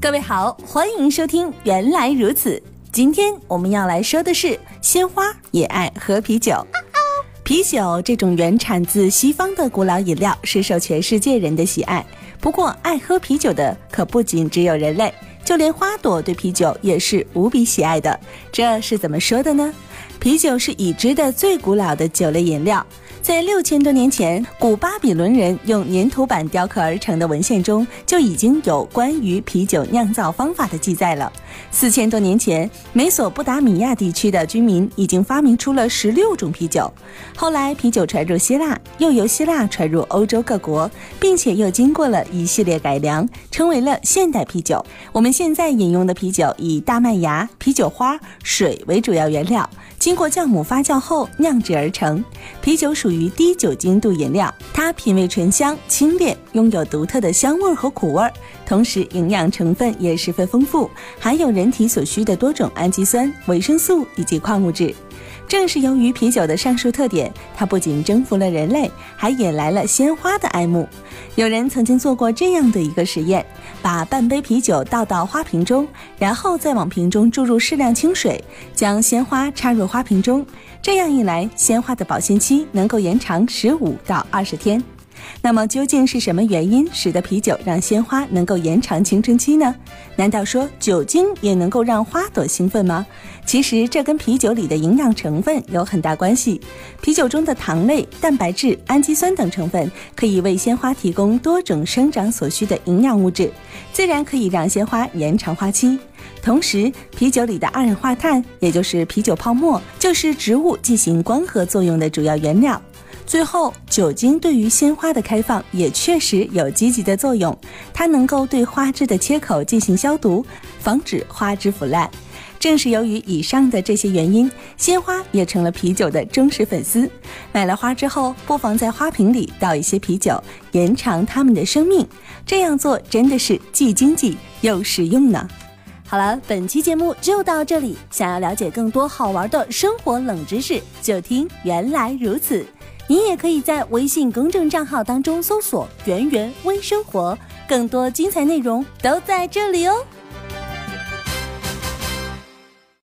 各位好，欢迎收听《原来如此》。今天我们要来说的是，鲜花也爱喝啤酒。啤酒这种原产自西方的古老饮料，是受全世界人的喜爱。不过，爱喝啤酒的可不仅只有人类，就连花朵对啤酒也是无比喜爱的。这是怎么说的呢？啤酒是已知的最古老的酒类饮料。在六千多年前，古巴比伦人用粘土板雕刻而成的文献中，就已经有关于啤酒酿造方法的记载了。四千多年前，美索不达米亚地区的居民已经发明出了十六种啤酒。后来，啤酒传入希腊，又由希腊传入欧洲各国，并且又经过了一系列改良，成为了现代啤酒。我们现在饮用的啤酒以大麦芽、啤酒花、水为主要原料。经过酵母发酵后酿制而成，啤酒属于低酒精度饮料，它品味醇香清冽，拥有独特的香味和苦味，同时营养成分也十分丰富，含有人体所需的多种氨基酸、维生素以及矿物质。正是由于啤酒的上述特点，它不仅征服了人类，还引来了鲜花的爱慕。有人曾经做过这样的一个实验：把半杯啤酒倒到花瓶中，然后再往瓶中注入适量清水，将鲜花插入花瓶中。这样一来，鲜花的保鲜期能够延长十五到二十天。那么究竟是什么原因使得啤酒让鲜花能够延长青春期呢？难道说酒精也能够让花朵兴奋吗？其实这跟啤酒里的营养成分有很大关系。啤酒中的糖类、蛋白质、氨基酸等成分可以为鲜花提供多种生长所需的营养物质，自然可以让鲜花延长花期。同时，啤酒里的二氧化碳，也就是啤酒泡沫，就是植物进行光合作用的主要原料。最后，酒精对于鲜花的开放也确实有积极的作用，它能够对花枝的切口进行消毒，防止花枝腐烂。正是由于以上的这些原因，鲜花也成了啤酒的忠实粉丝。买了花之后，不妨在花瓶里倒一些啤酒，延长它们的生命。这样做真的是既经济又实用呢。好了，本期节目就到这里。想要了解更多好玩的生活冷知识，就听原来如此。你也可以在微信公众账号当中搜索“圆圆微生活”，更多精彩内容都在这里哦。